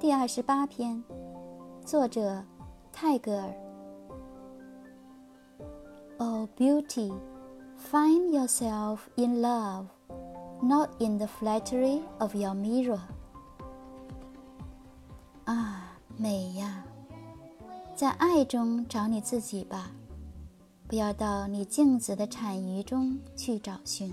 第二十八篇，作者泰戈尔。Oh beauty, find yourself in love, not in the flattery of your mirror. 啊，美呀，在爱中找你自己吧，不要到你镜子的产鱼中去找寻。